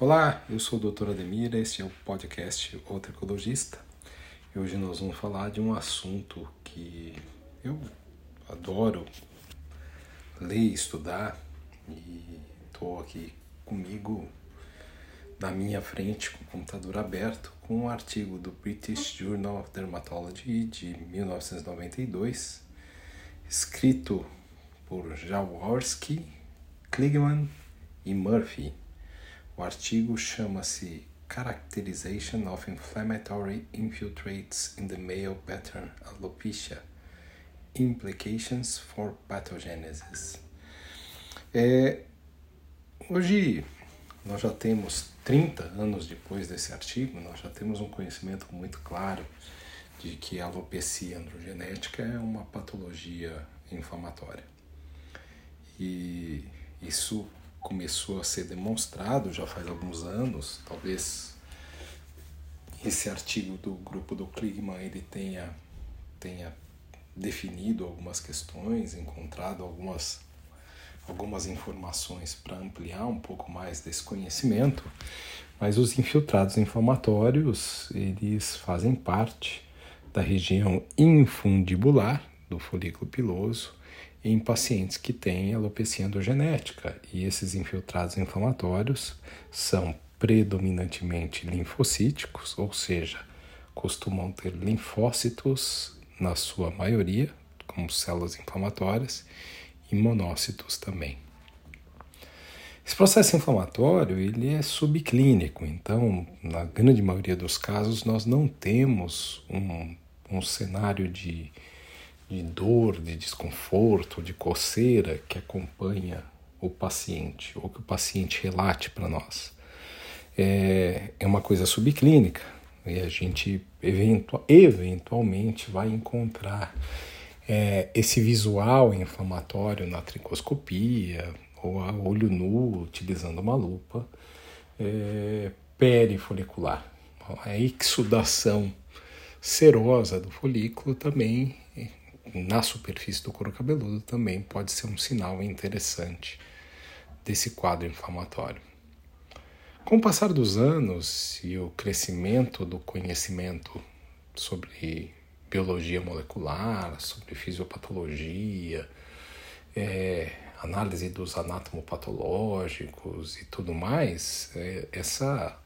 Olá, eu sou o Dr. Ademir, este é o podcast O Tricologista. E hoje nós vamos falar de um assunto que eu adoro ler, estudar e estou aqui comigo na minha frente com o computador aberto com um artigo do British Journal of Dermatology de 1992, escrito por Jaworski, Kligman e Murphy o artigo chama-se Characterization of Inflammatory Infiltrates in the Male Pattern Alopecia Implications for Pathogenesis. É, hoje nós já temos 30 anos depois desse artigo, nós já temos um conhecimento muito claro de que a alopecia androgenética é uma patologia inflamatória. E isso começou a ser demonstrado já faz alguns anos, talvez esse artigo do grupo do Kligman ele tenha, tenha definido algumas questões, encontrado algumas, algumas informações para ampliar um pouco mais desse conhecimento, mas os infiltrados inflamatórios eles fazem parte da região infundibular do folículo piloso em pacientes que têm alopecia endogenética, e esses infiltrados inflamatórios são predominantemente linfocíticos, ou seja, costumam ter linfócitos na sua maioria, como células inflamatórias, e monócitos também. Esse processo inflamatório ele é subclínico, então, na grande maioria dos casos, nós não temos um, um cenário de de dor, de desconforto, de coceira que acompanha o paciente ou que o paciente relate para nós. É, é uma coisa subclínica e a gente eventual, eventualmente vai encontrar é, esse visual inflamatório na tricoscopia ou a olho nu, utilizando uma lupa, é, perifolicular. A exudação serosa do folículo também na superfície do couro cabeludo também pode ser um sinal interessante desse quadro inflamatório. Com o passar dos anos e o crescimento do conhecimento sobre biologia molecular, sobre fisiopatologia, é, análise dos anatomopatológicos e tudo mais, é, essa,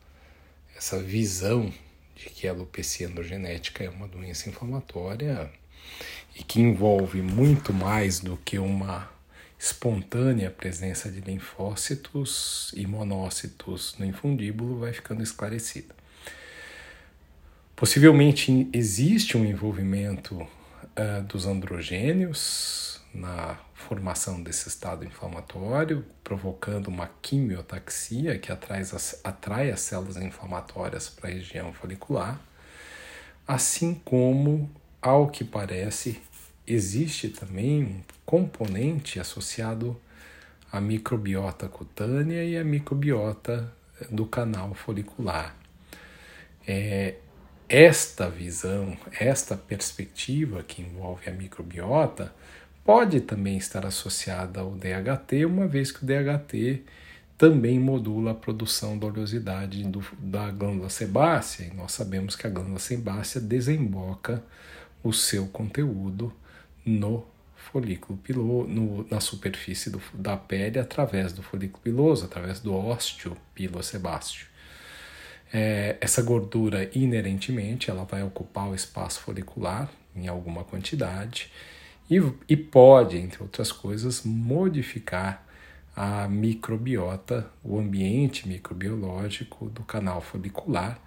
essa visão de que a alopecia endogenética é uma doença inflamatória e que envolve muito mais do que uma espontânea presença de linfócitos e monócitos no infundíbulo, vai ficando esclarecida. Possivelmente existe um envolvimento uh, dos androgênios na formação desse estado inflamatório, provocando uma quimiotaxia que atrai as, atrai as células inflamatórias para a região folicular, assim como ao que parece, existe também um componente associado à microbiota cutânea e à microbiota do canal folicular. É, esta visão, esta perspectiva que envolve a microbiota, pode também estar associada ao DHT, uma vez que o DHT também modula a produção da oleosidade do, da glândula sebácea, e nós sabemos que a glândula sebácea desemboca o seu conteúdo no folículo piloso, na superfície do, da pele através do folículo piloso, através do ósteo pilosebáceo. É, essa gordura inerentemente ela vai ocupar o espaço folicular em alguma quantidade e, e pode, entre outras coisas, modificar a microbiota, o ambiente microbiológico do canal folicular,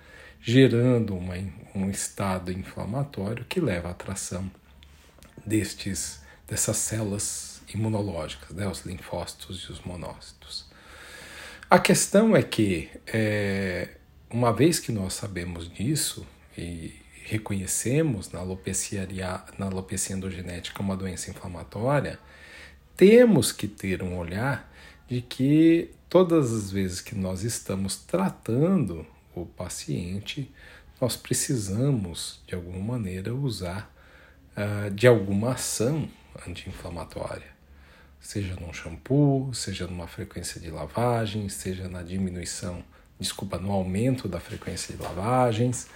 gerando uma, um estado inflamatório que leva à atração destes, dessas células imunológicas, né, os linfócitos e os monócitos. A questão é que, é, uma vez que nós sabemos disso e reconhecemos na alopecia, na alopecia endogenética uma doença inflamatória, temos que ter um olhar de que todas as vezes que nós estamos tratando o paciente, nós precisamos, de alguma maneira, usar uh, de alguma ação anti-inflamatória, seja num shampoo, seja numa frequência de lavagem, seja na diminuição desculpa, no aumento da frequência de lavagens,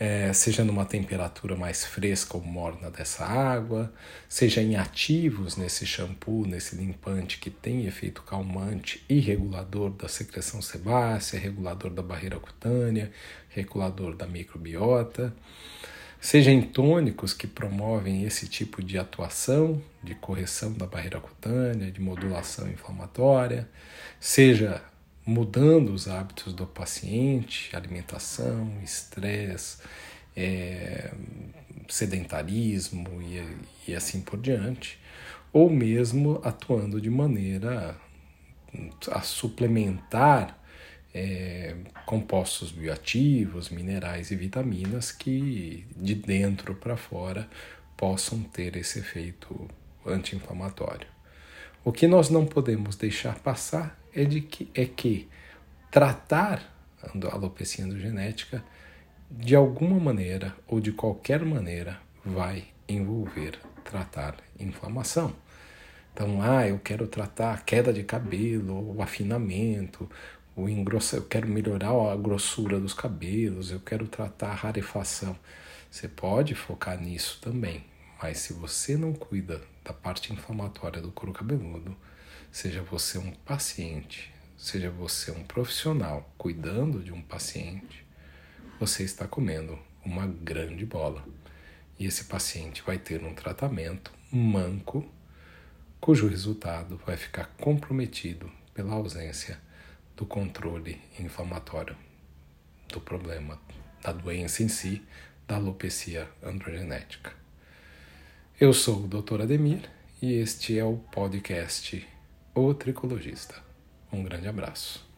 é, seja numa temperatura mais fresca ou morna dessa água, seja em ativos nesse shampoo, nesse limpante que tem efeito calmante e regulador da secreção sebácea, regulador da barreira cutânea, regulador da microbiota, seja em tônicos que promovem esse tipo de atuação, de correção da barreira cutânea, de modulação inflamatória, seja mudando os hábitos do paciente, alimentação, estresse, é, sedentarismo e, e assim por diante, ou mesmo atuando de maneira a suplementar é, compostos bioativos, minerais e vitaminas que de dentro para fora possam ter esse efeito anti-inflamatório. O que nós não podemos deixar passar é, de que, é que tratar a alopecia androgenética de alguma maneira ou de qualquer maneira vai envolver tratar inflamação. Então, ah, eu quero tratar a queda de cabelo, o afinamento, o engrossa, eu quero melhorar a grossura dos cabelos, eu quero tratar a rarefação. Você pode focar nisso também, mas se você não cuida da parte inflamatória do couro cabeludo, seja você um paciente, seja você um profissional cuidando de um paciente, você está comendo uma grande bola. E esse paciente vai ter um tratamento manco, cujo resultado vai ficar comprometido pela ausência do controle inflamatório do problema, da doença em si, da alopecia androgenética. Eu sou o Dr. Ademir e este é o podcast O Tricologista. Um grande abraço.